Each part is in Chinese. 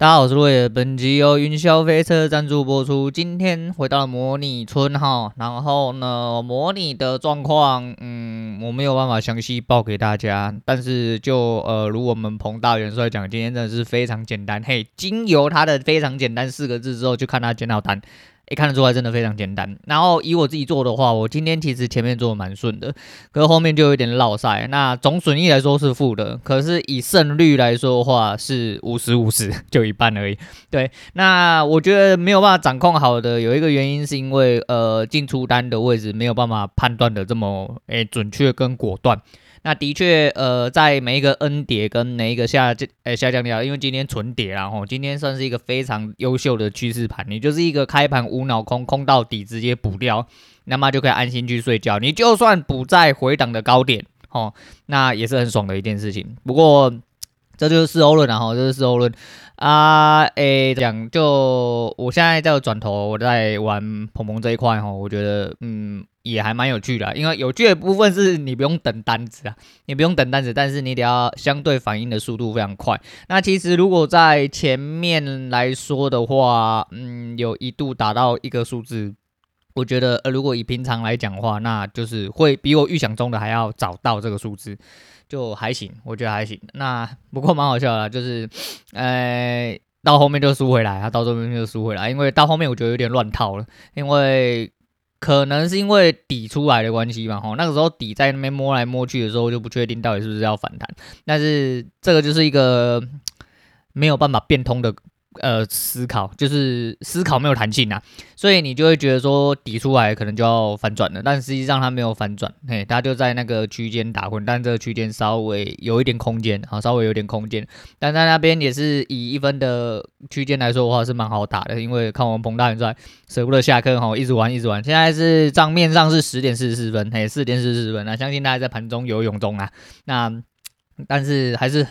大家好，我是路野。本集由云霄飞车赞助播出。今天回到了模拟村哈，然后呢，模拟的状况，嗯，我没有办法详细报给大家。但是就呃，如我们彭大元帅讲，今天真的是非常简单。嘿，经由他的非常简单四个字之后，就看他检讨单。一看得出来，真的非常简单。然后以我自己做的话，我今天其实前面做的蛮顺的，可是后面就有点落赛。那总损益来说是负的，可是以胜率来说的话是五十五十，就一半而已。对，那我觉得没有办法掌控好的有一个原因，是因为呃进出单的位置没有办法判断的这么诶、准确跟果断。那的确，呃，在每一个 N 跌跟每一个下降，呃，下降掉，因为今天纯跌，然后今天算是一个非常优秀的趋势盘，你就是一个开盘无脑空，空到底直接补掉，那么就可以安心去睡觉。你就算补在回档的高点，哦，那也是很爽的一件事情。不过这就是事后论，然后这是事后论啊，诶，讲就我现在在转头，我在玩鹏鹏这一块，哈，我觉得，嗯。也还蛮有趣的，因为有趣的部分是你不用等单子啊，你不用等单子，但是你得要相对反应的速度非常快。那其实如果在前面来说的话，嗯，有一度达到一个数字，我觉得呃，如果以平常来讲的话，那就是会比我预想中的还要早到这个数字，就还行，我觉得还行。那不过蛮好笑的，就是呃，到后面就输回来，啊到这边就输回来，因为到后面我觉得有点乱套了，因为。可能是因为底出来的关系吧，吼，那个时候底在那边摸来摸去的时候，就不确定到底是不是要反弹，但是这个就是一个没有办法变通的。呃，思考就是思考没有弹性啊，所以你就会觉得说底出来可能就要反转了，但实际上它没有反转，嘿，它就在那个区间打混，但这个区间稍微有一点空间，好，稍微有点空间，但在那边也是以一分的区间来说的话是蛮好打的，因为看我们彭大元帅舍不得下课哈，一直玩一直玩，现在是账面上是十点四十四分，嘿，四点四十四分，那相信大家在盘中游泳中啊，那但是还是。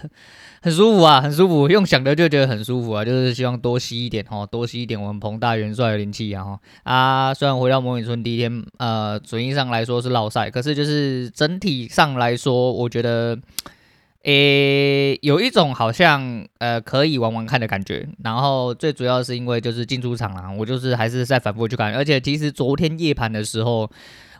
很舒服啊，很舒服，用想的就觉得很舒服啊，就是希望多吸一点哈，多吸一点我们彭大元帅的灵气啊哈啊！虽然回到模拟村第一天，呃，损益上来说是落赛，可是就是整体上来说，我觉得，诶、有一种好像呃可以玩玩看的感觉。然后最主要是因为就是进出场啊，我就是还是在反复去看，而且其实昨天夜盘的时候。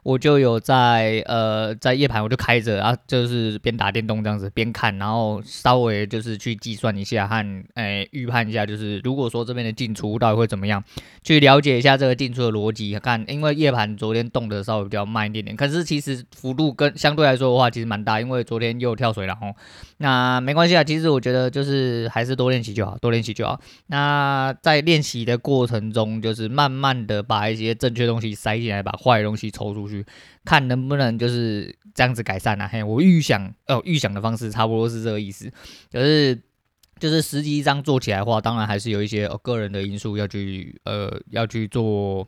我就有在呃在夜盘我就开着啊，就是边打电动这样子边看，然后稍微就是去计算一下和诶预判一下，就是如果说这边的进出到底会怎么样，去了解一下这个进出的逻辑。看，因为夜盘昨天动的稍微比较慢一点点，可是其实幅度跟相对来说的话其实蛮大，因为昨天又跳水了哦。那没关系啊，其实我觉得就是还是多练习就好，多练习就好。那在练习的过程中，就是慢慢的把一些正确东西塞进来，把坏东西抽出去。看能不能就是这样子改善呢？嘿，我预想哦，预想的方式差不多是这个意思，可是就是实际上做起来的话，当然还是有一些个人的因素要去呃要去做。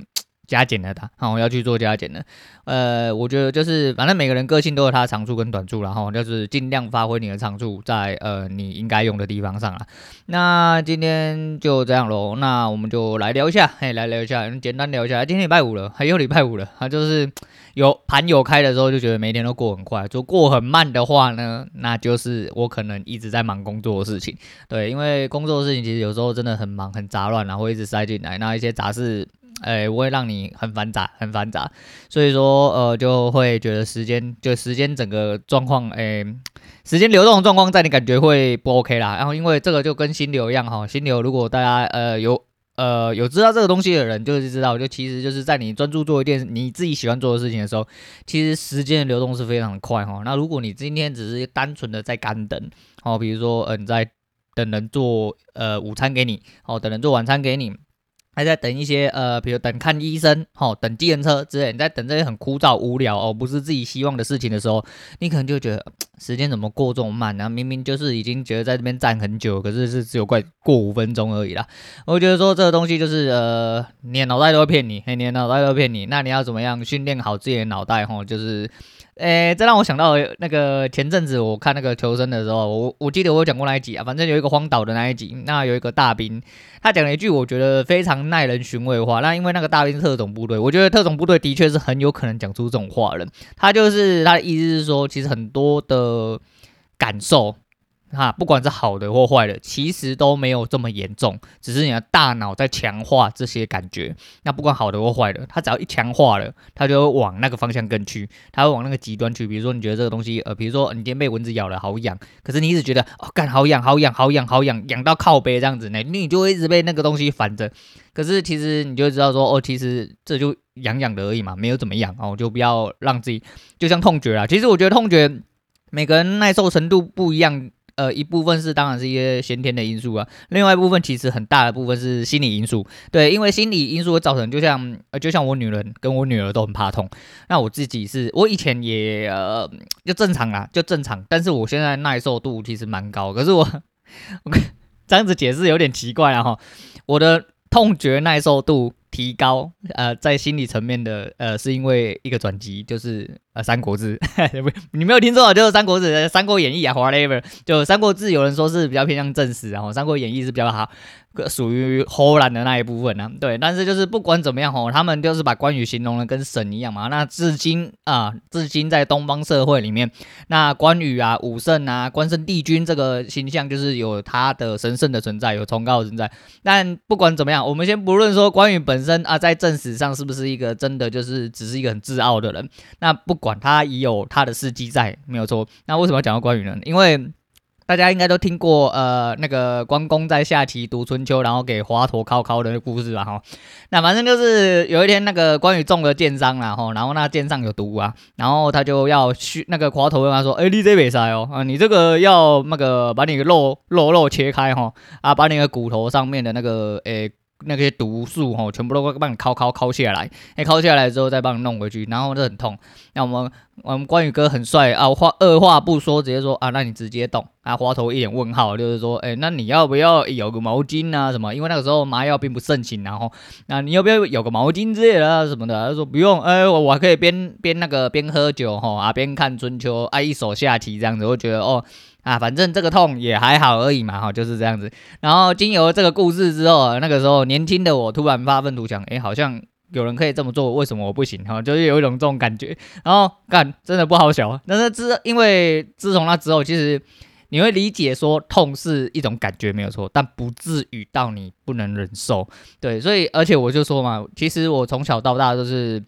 加减的他，好，要去做加减的。呃，我觉得就是，反正每个人个性都有他的长处跟短处，然后就是尽量发挥你的长处在呃你应该用的地方上啊。那今天就这样喽，那我们就来聊一下，嘿，来聊一下，简单聊一下。今天礼拜五了，还有礼拜五了，他就是有盘有开的时候，就觉得每天都过很快；就过很慢的话呢，那就是我可能一直在忙工作的事情。对，因为工作的事情其实有时候真的很忙很杂乱，然后一直塞进来，那一些杂事。哎，我会让你很繁杂，很繁杂，所以说，呃，就会觉得时间，就时间整个状况，哎，时间流动的状况，在你感觉会不 OK 啦。然后，因为这个就跟心流一样哈，心流如果大家呃有呃有知道这个东西的人，就是知道，就其实就是在你专注做一件你自己喜欢做的事情的时候，其实时间的流动是非常快哈。那如果你今天只是单纯的在干等，哦，比如说，嗯、呃，在等人做呃午餐给你，哦，等人做晚餐给你。还在等一些呃，比如等看医生，吼，等计程车之类。你在等这些很枯燥无聊哦，不是自己希望的事情的时候，你可能就觉得时间怎么过这么慢？然 后明明就是已经觉得在这边站很久，可是是只有快过五分钟而已啦。我觉得说这个东西就是呃，你的脑袋都会骗你，嘿，你的脑袋都会骗你。那你要怎么样训练好自己的脑袋？吼，就是。诶，这让我想到那个前阵子我看那个求生的时候，我我记得我有讲过那一集啊，反正有一个荒岛的那一集，那有一个大兵，他讲了一句我觉得非常耐人寻味的话。那因为那个大兵是特种部队，我觉得特种部队的确是很有可能讲出这种话的。他就是他的意思是说，其实很多的感受，哈，不管是好的或坏的，其实都没有这么严重，只是你的大脑在强化这些感觉。那不管好的或坏的，它只要一强化了，它就会往那个方向更去，它会往那个极端去。比如说，你觉得这个东西，呃，比如说你今天被蚊子咬了，好痒，可是你一直觉得哦，干好痒，好痒，好痒，好痒，痒到靠背这样子呢，你就会一直被那个东西烦着。可是其实你就知道说，哦，其实这就痒痒的而已嘛，没有怎么样哦，就不要让自己就像痛觉啦。其实我觉得痛觉每个人耐受程度不一样。呃，一部分是当然是一些先天的因素啊，另外一部分其实很大的部分是心理因素。对，因为心理因素会造成，就像呃，就像我女人跟我女儿都很怕痛，那我自己是我以前也呃就正常啦，就正常，但是我现在耐受度其实蛮高，可是我 我这样子解释有点奇怪啊哈，我的痛觉耐受度。提高，呃，在心理层面的，呃，是因为一个转机，就是呃，《三国志》，你没有听错，就是《三国志》《三国演义》啊，whatever，就《三国志》有人说是比较偏向正史，然后《三国演义》是比较好。属于荷兰的那一部分呢、对，但是就是不管怎么样吼，他们就是把关羽形容的跟神一样嘛。那至今啊，至今在东方社会里面，那关羽啊、武圣啊、关圣帝君这个形象，就是有他的神圣的存在，有崇高的存在。但不管怎么样，我们先不论说关羽本身啊，在正史上是不是一个真的就是只是一个很自傲的人，那不管他也有他的事迹在，没有错。那为什么要讲到关羽呢？因为大家应该都听过，呃，那个关公在下棋读春秋，然后给华佗靠靠的故事吧，哈。那反正就是有一天，那个关羽中了箭伤了，哈，然后那箭上有毒啊，然后他就要去那个华佗跟他说，哎，你这没塞哦，啊，你这个要那个把你的肉肉肉切开，哈，啊，把你的骨头上面的那个，诶。那些毒素吼，全部都会帮你敲敲敲下来，哎，敲下来之后再帮你弄回去，然后就很痛。那我们我们关羽哥很帅啊，话二话不说，直接说啊，那你直接动啊。华佗一脸问号，就是说，哎，那你要不要有个毛巾啊什么？因为那个时候麻药并不盛行，然后那你要不要有个毛巾之类的什么的？他说不用，哎，我我还可以边边那个边喝酒吼啊，边看春秋啊，一手下棋这样子，我觉得哦。啊，反正这个痛也还好而已嘛，哈，就是这样子。然后经由这个故事之后，那个时候年轻的我突然发愤图强，哎，好像有人可以这么做，为什么我不行？哈，就是有一种这种感觉。然后干，真的不好笑。但是自因为自从那之后，其实你会理解说痛是一种感觉没有错，但不至于到你不能忍受。对，所以而且我就说嘛，其实我从小到大都是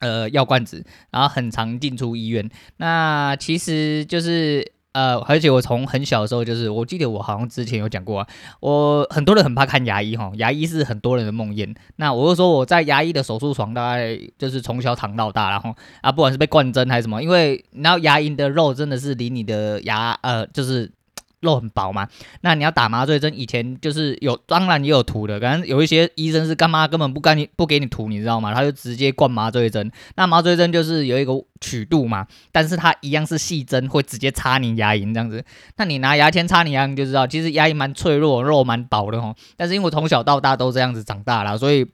呃药罐子，然后很常进出医院。那其实就是。呃，而且我从很小的时候，就是我记得我好像之前有讲过啊，我很多人很怕看牙医哈，牙医是很多人的梦魇。那我就说我在牙医的手术床，大概就是从小躺到大，然后啊，不管是被灌针还是什么，因为然后牙龈的肉真的是离你的牙呃就是。肉很薄嘛，那你要打麻醉针，以前就是有，当然也有涂的，可能有一些医生是干嘛根本不干你不给你涂，你知道吗？他就直接灌麻醉针。那麻醉针就是有一个曲度嘛，但是它一样是细针，会直接插你牙龈这样子。那你拿牙签插你牙龈就知道，其实牙龈蛮脆弱，肉蛮薄的哦。但是因为从小到大都这样子长大了，所以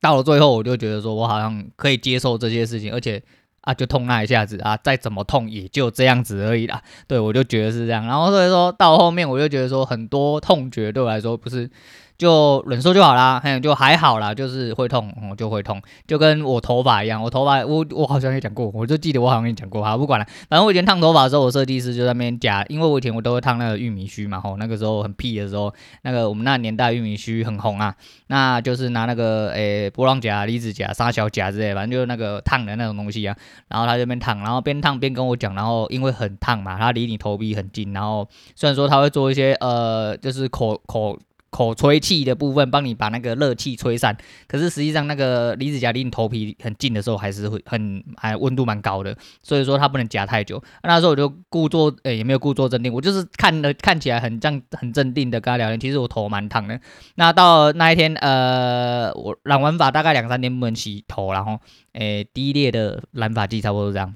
到了最后我就觉得说我好像可以接受这些事情，而且。啊，就痛那一下子啊，再怎么痛也就这样子而已啦。对，我就觉得是这样，然后所以说到后面我就觉得说很多痛觉对我来说不是。就忍受就好啦，嘿，就还好啦，就是会痛，我、就会痛，就跟我头发一样，我头发，我我好像也讲过，我就记得我好像跟你讲过，好，不管了，反正我以前烫头发的时候，我设计师就在那边夹，因为我以前我都会烫那个玉米须嘛，吼，那个时候很屁的时候，那个我们那年代玉米须很红啊，那就是拿那个诶波浪夹、离子夹、沙小夹之类，反正就是那个烫的那种东西啊，然后他这边烫，然后边烫边跟我讲，然后因为很烫嘛，他离你头皮很近，然后虽然说他会做一些呃，就是口口。口吹气的部分，帮你把那个热气吹散。可是实际上，那个离子夹离你头皮很近的时候，还是会很还温度蛮高的。所以说它不能夹太久。那时候我就故作诶、也没有故作镇定，我就是看的看起来很这样很镇定的跟他聊天。其实我头蛮烫的。那到那一天，呃，我染完发大概两三天不能洗头，然后诶、低劣的染发剂差不多这样。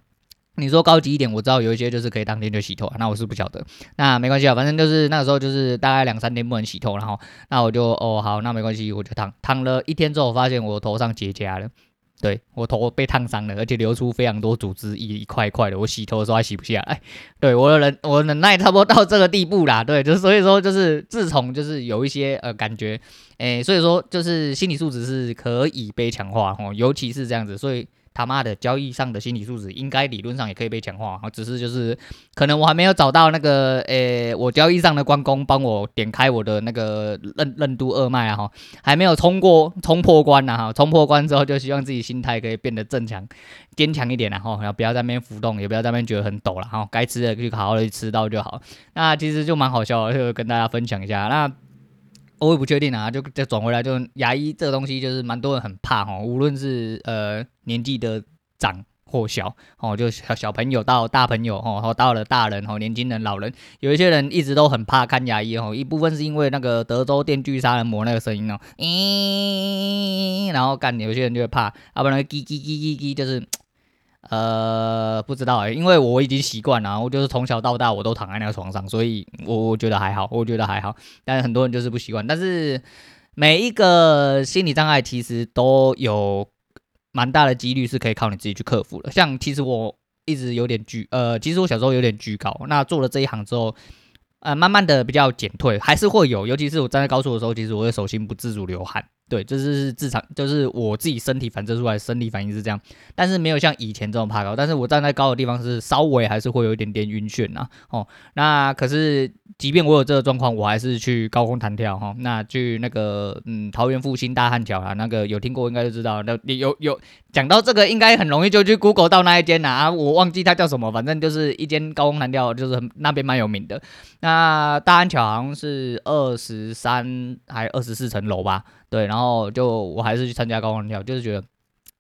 你说高级一点，我知道有一些就是可以当天就洗头，那我是不晓得。那没关系啊，反正就是那个时候就是大概两三天不能洗头，然后那我就哦好，那没关系，我就烫烫了一天之后，我发现我头上结痂了，对，我头被烫伤了，而且流出非常多组织，一一块一块的，我洗头的时候还洗不下来。对，我的忍我的忍耐差不多到这个地步啦，对，就所以说就是自从就是有一些呃感觉，诶，所以说就是心理素质是可以被强化哦，尤其是这样子，所以。他妈的交易上的心理素质应该理论上也可以被强化，只是就是可能我还没有找到那个诶、我交易上的关公帮我点开我的那个任任督二脉啊哈，还没有冲过冲破关呢哈，冲破关之后就希望自己心态可以变得正强坚强一点然后然后不要在那边浮动，也不要在那边觉得很抖了哈，该吃的就好好的吃到就好。那其实就蛮好笑的，就跟大家分享一下那。我也不确定啊，就就转回来，就牙医这个东西就是蛮多人很怕哈，无论是呃年纪的长或小哦，就小小朋友到大朋友哦，然后到了大人哦，年轻人、老人，有一些人一直都很怕看牙医哦，一部分是因为那个德州电锯杀人魔那个声音哦，咦，然后干有些人就会怕，要不然叽叽叽叽叽就是。呃，不知道哎、因为我已经习惯了，我就是从小到大我都躺在那个床上，所以我我觉得还好，我觉得还好。但是很多人就是不习惯。但是每一个心理障碍其实都有蛮大的几率是可以靠你自己去克服的。像其实我一直有点惧，呃，其实我小时候有点惧高，那做了这一行之后，呃，慢慢的比较减退，还是会有，尤其是我站在高处的时候，其实我会手心不自主流汗。对，这是自常，就是我自己身体反射出来，生理反应是这样，但是没有像以前这种怕高，但是我站在高的地方是稍微还是会有一点点晕眩呐，哦，那可是即便我有这个状况，我还是去高空弹跳哈、哦，那去那个嗯桃园复兴大汉桥啊，那个有听过应该就知道，那你有有讲到这个应该很容易就去 Google 到那一间呐啊，我忘记它叫什么，反正就是一间高空弹跳，就是那边蛮有名的，那大汉桥好像是二十三还二十四层楼吧。对，然后就我还是去参加高空跳，就是觉得，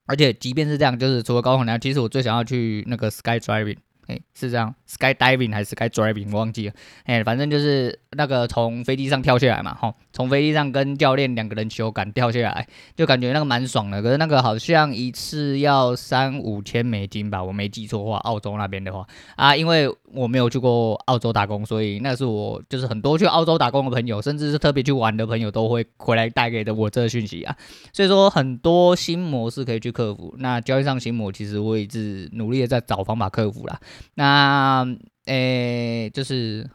而且即便是这样，就是除了高空跳，其实我最想要去那个 sky driving，哎，是这样，sky diving 还是 sky driving，我忘记了，哎，反正就是那个从飞机上跳下来嘛，吼。从飞机上跟教练两个人修改掉下来，就感觉那个蛮爽的。可是那个好像一次要三五千美金吧，我没记错话，澳洲那边的话啊，因为我没有去过澳洲打工，所以那是我就是很多去澳洲打工的朋友，甚至是特别去玩的朋友都会回来带给的我这个讯息啊。所以说很多新模式可以去克服。那交易上心魔，其实我一直努力的在找方法克服啦。那诶，就是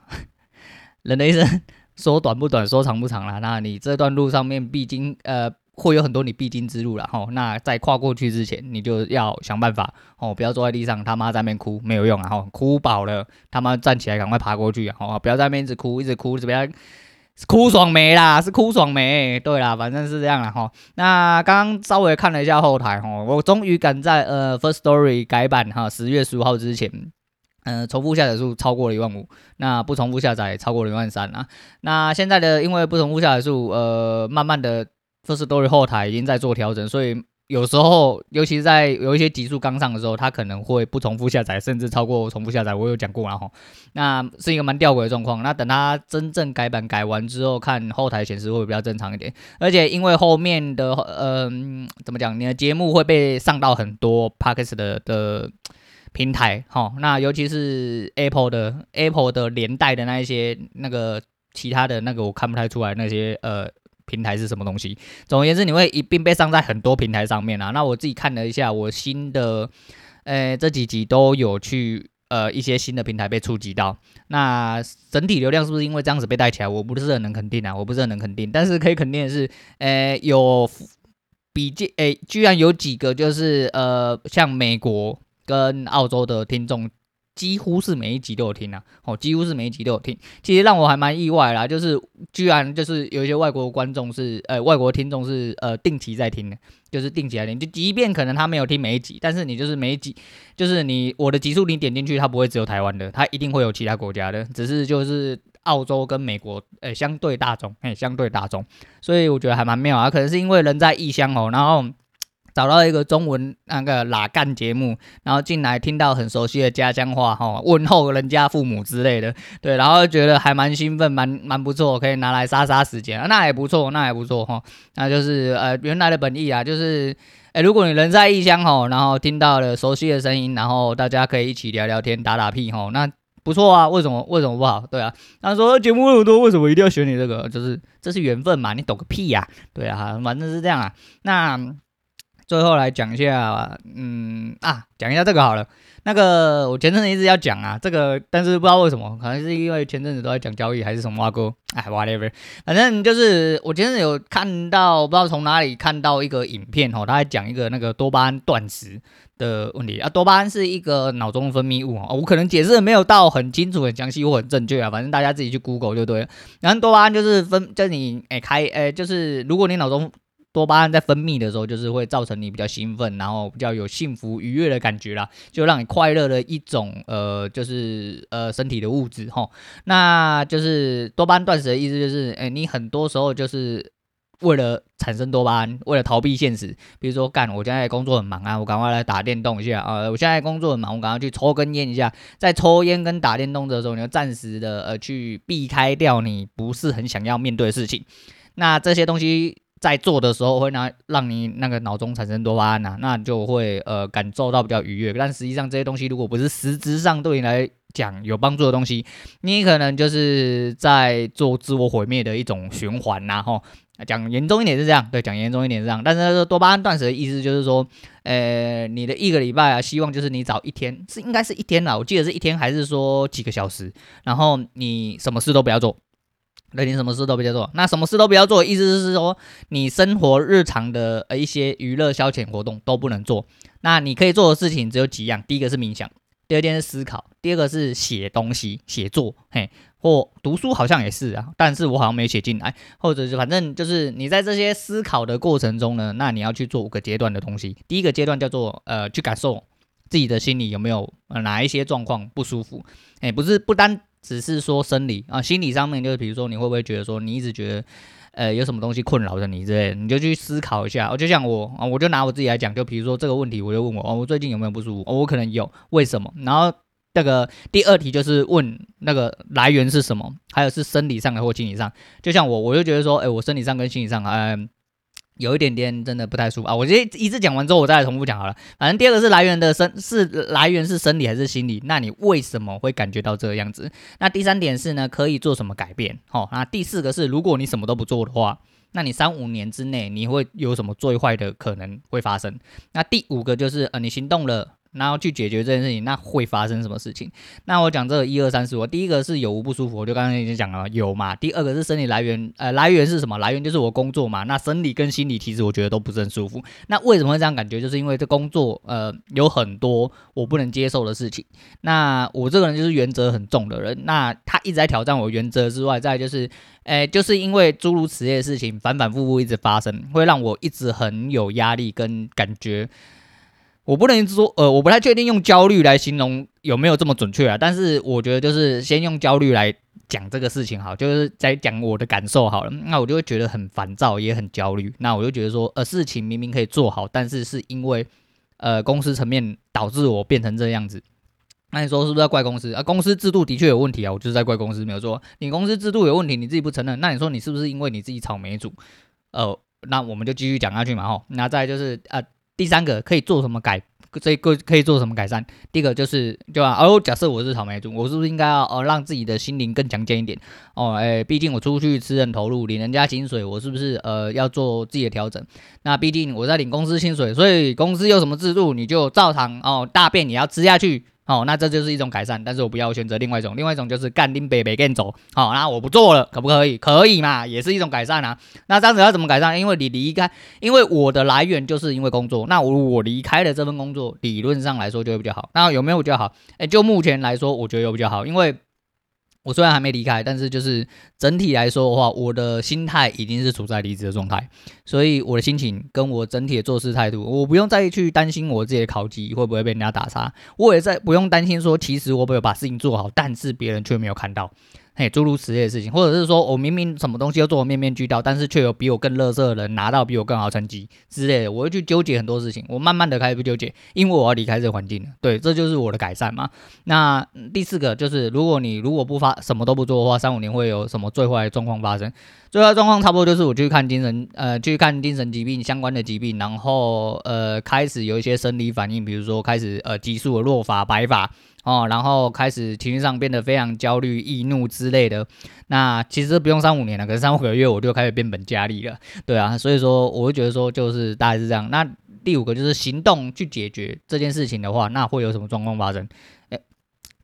人的一生。说短不短，说长不长啦。那你这段路上面必经，呃，会有很多你必经之路了哈。那在跨过去之前，你就要想办法哦，不要坐在地上他妈在那边哭，没有用啊哈。哭饱了他妈站起来，赶快爬过去啊！不要在那边一直哭，一直哭，怎么样？哭爽没啦？是哭爽没？对啦，反正是这样啦哈。那刚刚稍微看了一下后台哈，我终于赶在呃 First Story 改版哈，十月十五号之前。嗯、重复下载数超过了一万五，那不重复下载超过了一万三啊。那现在的因为不重复下载数，呃，慢慢的 First Story 后台已经在做调整，所以有时候，尤其是在有一些集数刚上的时候，它可能会不重复下载，甚至超过重复下载。我有讲过了哈，那是一个蛮吊诡的状况。那等它真正改版改完之后，看后台显示会比较正常一点。而且因为后面的，嗯、呃，怎么讲，你的节目会被上到很多 Podcast 的的。平台，好，那尤其是 Apple 的 Apple 的连带的那一些那个其他的那个我看不太出来那些呃平台是什么东西。总而言之，你会一并被上在很多平台上面啊。那我自己看了一下，我新的呃这几集都有去呃一些新的平台被触及到。那整体流量是不是因为这样子被带起来？我不是很能肯定啊，我不是很能肯定。但是可以肯定的是，呃有比这诶居然有几个就是呃像美国。跟澳洲的听众几乎是每一集都有听啊，哦，几乎是每一集都有听。其实让我还蛮意外啦，就是居然就是有一些外国观众是，呃，外国听众是，呃，定期在听的，就是定期在听。就即便可能他没有听每一集，但是你就是每一集，就是你我的集数你点进去，它不会只有台湾的，它一定会有其他国家的，只是就是澳洲跟美国，呃，相对大众，哎，相对大众。所以我觉得还蛮妙啊，可能是因为人在异乡哦，然后。找到一个中文那个拉干节目，然后进来听到很熟悉的家乡话哈，问候人家父母之类的，对，然后觉得还蛮兴奋，蛮蛮不错，可以拿来杀杀时间，那也不错，那也不错哈，那就是呃原来的本意啊，就是哎，如果你人在异乡哈，然后听到了熟悉的声音，然后大家可以一起聊聊天、打打屁哈，那不错啊，为什么为什么不好？对啊，他说节目那么多，为什么一定要选你这个？就是这是缘分嘛，你懂个屁呀，啊？对啊，反正是这样啊，那。最后来讲一下，嗯啊，讲一下这个好了。那个我前阵子一直要讲啊，这个但是不知道为什么，可能是因为前阵子都在讲交易还是什么啊哥，哎，whatever，反正就是我前阵子有看到，不知道从哪里看到一个影片哦，他在讲一个那个多巴胺断食的问题啊。多巴胺是一个脑中分泌物哦，我可能解释的没有到很清楚、很详细或很正确啊，反正大家自己去 Google 就对了。然后多巴胺就是分，就是你哎开哎，就是如果你脑中多巴胺在分泌的时候，就是会造成你比较兴奋，然后比较有幸福愉悦的感觉啦，就让你快乐的一种呃，就是呃身体的物质齁。那就是多巴胺断食的意思，就是诶，你很多时候就是为了产生多巴胺，为了逃避现实，比如说干，我现在工作很忙啊，我赶快来打电动一下啊，呃，我现在工作很忙，我赶快去抽根烟一下，在抽烟跟打电动的时候，你要暂时的呃去避开掉你不是很想要面对的事情，那这些东西。在做的时候会拿让你那个脑中产生多巴胺呐、啊，那就会呃感受到比较愉悦。但实际上这些东西如果不是实质上对你来讲有帮助的东西，你可能就是在做自我毁灭的一种循环呐。吼，讲严重一点是这样，对，讲严重一点是这样。但是多巴胺断食的意思就是说，呃，你的一个礼拜啊，希望就是你找一天，是应该是一天啦，我记得是一天还是说几个小时，然后你什么事都不要做。那你什么事都不要做，那什么事都不要做，意思是说你生活日常的呃一些娱乐消遣活动都不能做。那你可以做的事情只有几样，第一个是冥想，第二件是思考，第二个是写东西写作，嘿，或读书好像也是啊，但是我好像没写进来，或者是反正就是你在这些思考的过程中呢，那你要去做五个阶段的东西。第一个阶段叫做呃去感受自己的心里有没有呃哪一些状况不舒服，哎，不是不单。只是说生理啊，心理上面就是，比如说你会不会觉得说你一直觉得，呃，有什么东西困扰着你之类，你就去思考一下。我就像我啊，我就拿我自己来讲，就比如说这个问题，我就问我哦，我最近有没有不舒服？哦，我可能有，为什么？然后那个第二题就是问那个来源是什么，还有是生理上的或心理上。就像我，我就觉得说，哎，我生理上跟心理上，嗯、有一点点真的不太舒服啊！我这一次讲完之后，我再来重复讲好了。反正第二个是来源的生是来源是生理还是心理？那你为什么会感觉到这个样子？那第三点是呢，可以做什么改变？哦，那第四个是，如果你什么都不做的话，那你三五年之内你会有什么最坏的可能会发生？那第五个就是呃，你行动了。然后去解决这件事情，那会发生什么事情？那我讲这个一二三四，我第一个是有无不舒服，我就刚刚已经讲了有嘛。第二个是生理来源，呃，来源是什么？来源就是我工作嘛。那生理跟心理其实我觉得都不是很舒服。那为什么会这样感觉？就是因为这工作呃有很多我不能接受的事情。那我这个人就是原则很重的人，那他一直在挑战我原则之外，再就是，呃，就是因为诸如此类的事情反反复复一直发生，会让我一直很有压力跟感觉。我不能说，呃，我不太确定用焦虑来形容有没有这么准确啊。但是我觉得就是先用焦虑来讲这个事情好，就是在讲我的感受好了。那我就会觉得很烦躁，也很焦虑。那我就觉得说，呃，事情明明可以做好，但是是因为呃公司层面导致我变成这样子。那你说是不是要怪公司啊？公司制度的确有问题啊，我就是在怪公司没有说。你公司制度有问题，你自己不承认，那你说你是不是因为你自己草莓组？呃，那我们就继续讲下去嘛，吼。那再就是呃。第三个可以做什么改？这个可以做什么改善？第一个就是，对吧？哦，假设我是草莓族，我是不是应该要哦让自己的心灵更强健一点？哦，哎，毕竟我出去吃人头路，领人家薪水，我是不是呃要做自己的调整？那毕竟我在领公司薪水，所以公司有什么制度，你就照常哦，大便也要吃下去。哦，那这就是一种改善，但是我不要选择另外一种，另外一种就是干丁北北干走。好，那我不做了，可不可以？可以嘛，也是一种改善啊。那这样子要怎么改善？因为你离开，因为我的来源就是因为工作，那我我离开了这份工作，理论上来说就会比较好。那有没有比较好？哎，就目前来说，我觉得有比较好，因为。我虽然还没离开，但是就是整体来说的话，我的心态已经是处在离职的状态，所以我的心情跟我整体的做事态度，我不用再去担心我自己的考级会不会被人家打差，我也在不用担心说，其实我没有把事情做好，但是别人却没有看到。嘿，诸如此类的事情，或者是说我明明什么东西都做得面面俱到，但是却有比我更乐色的人拿到比我更好成绩之类的，我会去纠结很多事情。我慢慢的开始不纠结，因为我要离开这个环境了。对，这就是我的改善嘛。那第四个就是，如果你如果不发什么都不做的话，三五年会有什么最坏的状况发生？最坏状况差不多就是我去看精神呃去看精神疾病相关的疾病，然后呃开始有一些生理反应，比如说开始呃急速的落发白发。哦，然后开始情绪上变得非常焦虑、易怒之类的。那其实不用三五年了，可是三五个月我就开始变本加厉了。对啊，所以说我会觉得说就是大概是这样。那第五个就是行动去解决这件事情的话，那会有什么状况发生？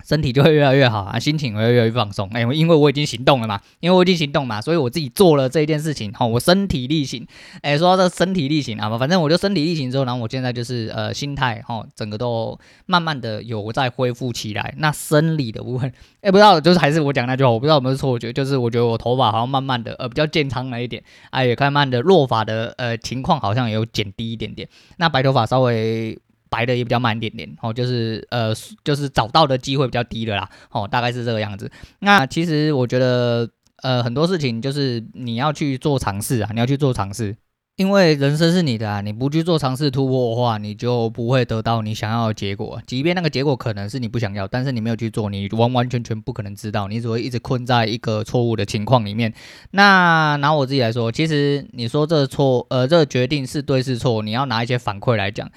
身体就会越来越好啊，心情会越来越放松。哎，因为我已经行动了嘛，因为我已经行动嘛，所以我自己做了这一件事情，好，我身体力行。哎，说到这身体力行啊，反正我就身体力行之后，然后我现在就是呃心态哈，整个都慢慢的有在恢复起来。那生理的部分，哎，不知道就是还是我讲那句话，我不知道有没有错我觉得，就是我觉得我头发好像慢慢的呃比较健康了一点，哎，也慢慢的落发的呃情况好像也有减低一点点，那白头发稍微。白的也比较慢一点点，哦，就是呃，就是找到的机会比较低的啦，哦，大概是这个样子。那其实我觉得，呃，很多事情就是你要去做尝试啊，你要去做尝试，因为人生是你的啊，你不去做尝试突破的话，你就不会得到你想要的结果。即便那个结果可能是你不想要，但是你没有去做，你完完全全不可能知道，你只会一直困在一个错误的情况里面。那拿我自己来说，其实你说这错，呃，这决定是对是错，你要拿一些反馈来讲。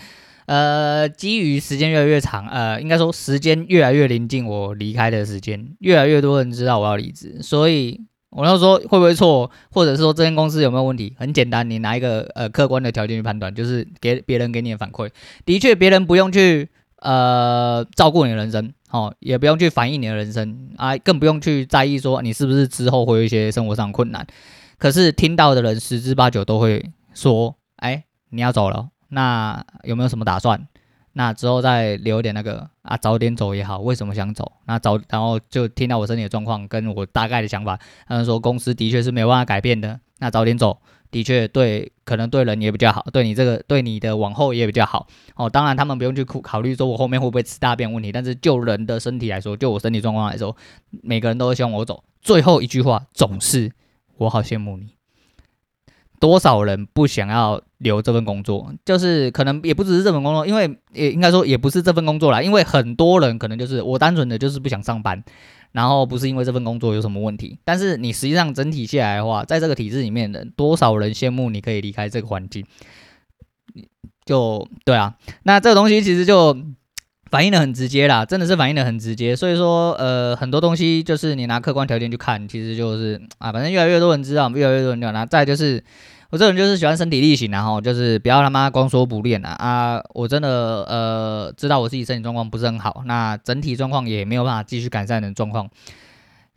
呃，基于时间越来越长，呃，应该说时间越来越临近我离开的时间，越来越多人知道我要离职，所以我要说会不会错，或者是说这间公司有没有问题？很简单，你拿一个呃客观的条件去判断，就是给别人给你的反馈，的确别人不用去呃照顾你的人生，哦，也不用去反映你的人生啊，更不用去在意说你是不是之后会有一些生活上困难，可是听到的人十之八九都会说，哎，你要走了。那有没有什么打算？那之后再留点那个啊，早点走也好。为什么想走？那早，然后就听到我身体的状况跟我大概的想法，他们说公司的确是没有办法改变的。那早点走，的确对，可能对人也比较好，对你这个对你的往后也比较好。哦，当然他们不用去考考虑说我后面会不会吃大便问题，但是就人的身体来说，就我身体状况来说，每个人都会希望我走。最后一句话总是我好羡慕你。多少人不想要留这份工作？就是可能也不只是这份工作，因为也应该说也不是这份工作啦。因为很多人可能就是我单纯的就是不想上班，然后不是因为这份工作有什么问题。但是你实际上整体下来的话，在这个体制里面的多少人羡慕你可以离开这个环境？就对啊，那这个东西其实就。反映的很直接啦，真的是反映的很直接，所以说，呃，很多东西就是你拿客观条件去看，其实就是啊，反正越来越多人知道，越来越多人知道，那再就是我这人就是喜欢身体力行，然后就是不要他妈光说不练啊啊！我真的呃知道我自己身体状况不是很好，那整体状况也没有办法继续改善的状况。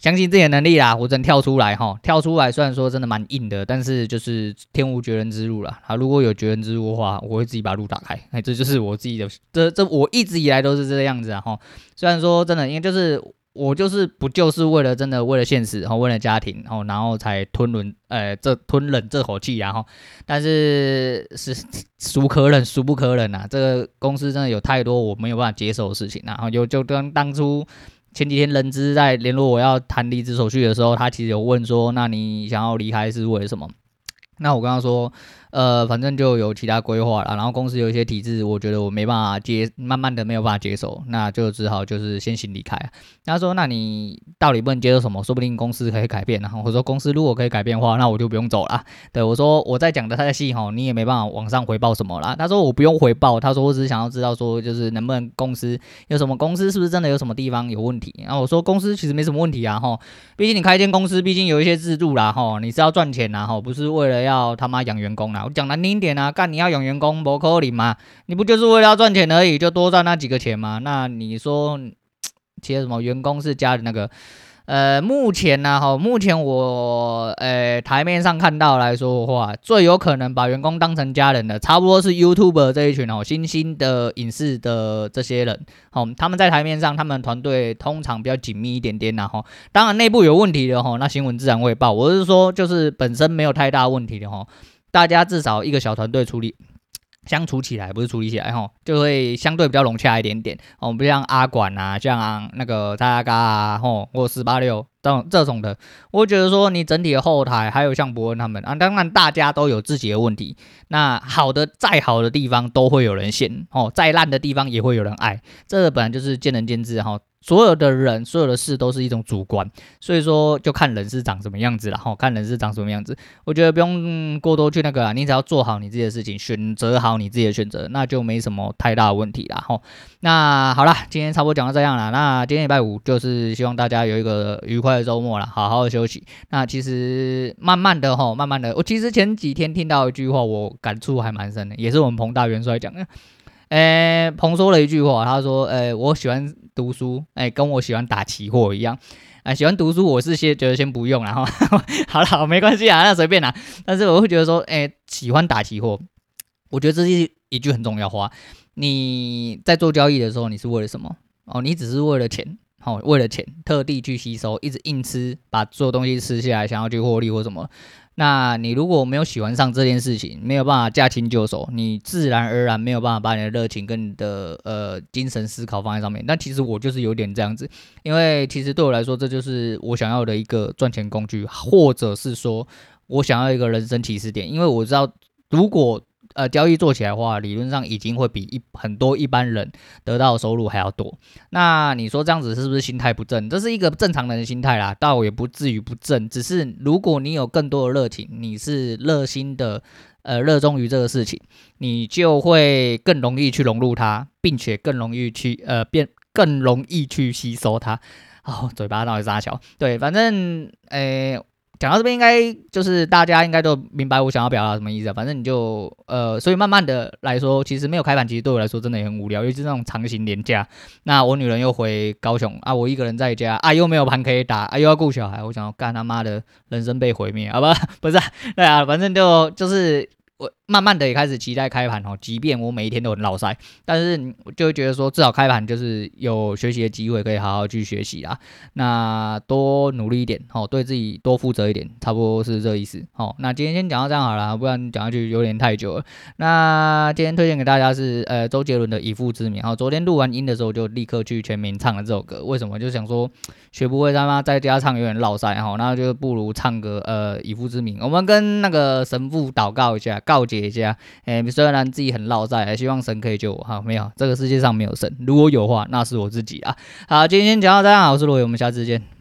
相信自己的能力啦，我真跳出来哈，跳出来虽然说真的蛮硬的，但是就是天无绝人之路啦。啊，如果有绝人之路的话，我会自己把路打开。哎，这就是我自己的，这这我一直以来都是这个样子啊哈。虽然说真的，因为就是我就是不就是为了真的为了现实，然后为了家庭，然后然后才吞忍，呃，这吞忍这口气然后，但是是孰可忍孰不可忍啊？这个公司真的有太多我没有办法接受的事情，然后就就跟当初。前几天人资在联络我要谈离职手续的时候，他其实有问说：“那你想要离开是为什么？”那我跟他说。呃，反正就有其他规划了，然后公司有一些体制，我觉得我没办法接，慢慢的没有办法接受，那就只好就是先行离开。他说：“那你到底不能接受什么？说不定公司可以改变。”然后我说：“公司如果可以改变的话，那我就不用走了。”对，我说：“我在讲的太细哈，你也没办法往上回报什么啦。”他说：“我不用回报。”他说：“我只是想要知道说，就是能不能公司有什么公司是不是真的有什么地方有问题？”然后我说：“公司其实没什么问题啊，哈，毕竟你开一间公司，毕竟有一些制度啦，哈，你是要赚钱呐，哈，不是为了要他妈养员工啦。我讲难听一点啊，干你要养员工不可能吗？你不就是为了要赚钱而已，就多赚那几个钱吗？那你说，其实什么员工是家的那个？呃，目前呢，哈，目前我呃台面上看到来说的话，最有可能把员工当成家人的，差不多是 YouTube 这一群哦，新兴的影视的这些人，哦，他们在台面上，他们团队通常比较紧密一点点，然后当然内部有问题的哈，那新闻自然会报。我是说，就是本身没有太大问题的哈，大家至少一个小团队处理。相处起来不是处理起来吼，就会相对比较融洽一点点哦，不像阿管啊，像那个大嘎啊吼，或四八六这种这种的，我觉得说你整体的后台还有像伯恩他们啊，当然大家都有自己的问题，那好的再好的地方都会有人嫌哦，再烂的地方也会有人爱，这本来就是见仁见智哈。所有的人，所有的事都是一种主观，所以说就看人是长什么样子了哈，看人是长什么样子。我觉得不用过多去那个啦，你只要做好你自己的事情，选择好你自己的选择，那就没什么太大的问题了哈。那好了，今天差不多讲到这样了。那今天礼拜五就是希望大家有一个愉快的周末了，好好休息。那其实慢慢的哈，慢慢的，我其实前几天听到一句话，我感触还蛮深的，也是我们彭大元帅讲的。诶，彭说了一句话，他说：“诶，我喜欢读书，诶，跟我喜欢打期货一样。诶，喜欢读书，我是先觉得先不用，然后好了，没关系啊，那随便啦。但是我会觉得说，诶，喜欢打期货，我觉得这是一句很重要话。你在做交易的时候，你是为了什么？哦，你只是为了钱，好，为了钱特地去吸收，一直硬吃，把所有东西吃下来，想要去获利或什么。”那你如果没有喜欢上这件事情，没有办法驾轻就熟，你自然而然没有办法把你的热情跟你的呃精神思考放在上面。但其实我就是有点这样子，因为其实对我来说，这就是我想要的一个赚钱工具，或者是说我想要一个人生起始点，因为我知道如果。呃，交易做起来的话，理论上已经会比一很多一般人得到的收入还要多。那你说这样子是不是心态不正？这是一个正常人的心态啦，倒也不至于不正。只是如果你有更多的热情，你是热心的，呃，热衷于这个事情，你就会更容易去融入它，并且更容易去呃变，更容易去吸收它。哦，嘴巴到底撒娇？对，反正诶。讲到这边，应该就是大家应该都明白我想要表达什么意思啊。反正你就呃，所以慢慢的来说，其实没有开盘，其实对我来说真的也很无聊，尤其是那种长型廉价。那我女人又回高雄啊，我一个人在家啊，又没有盘可以打啊，又要顾小孩，我想要干他妈的，人生被毁灭，好吧？不是，对啊，反正就就是。我慢慢的也开始期待开盘哦，即便我每一天都很落赛，但是就会觉得说，至少开盘就是有学习的机会，可以好好去学习啦。那多努力一点哦，对自己多负责一点，差不多是这意思哦。那今天先讲到这样好了，不然讲下去有点太久了。那今天推荐给大家是呃周杰伦的《以父之名》哦。昨天录完音的时候就立刻去全民唱了这首歌，为什么？就想说学不会他妈在家唱有点落赛哈，那就不如唱个呃《以父之名》，我们跟那个神父祷告一下。告诫一下，哎，虽然自己很落赛，还希望神可以救我哈。没有，这个世界上没有神，如果有话，那是我自己啊。好，今天讲到这样，我是罗伟，我们下次见。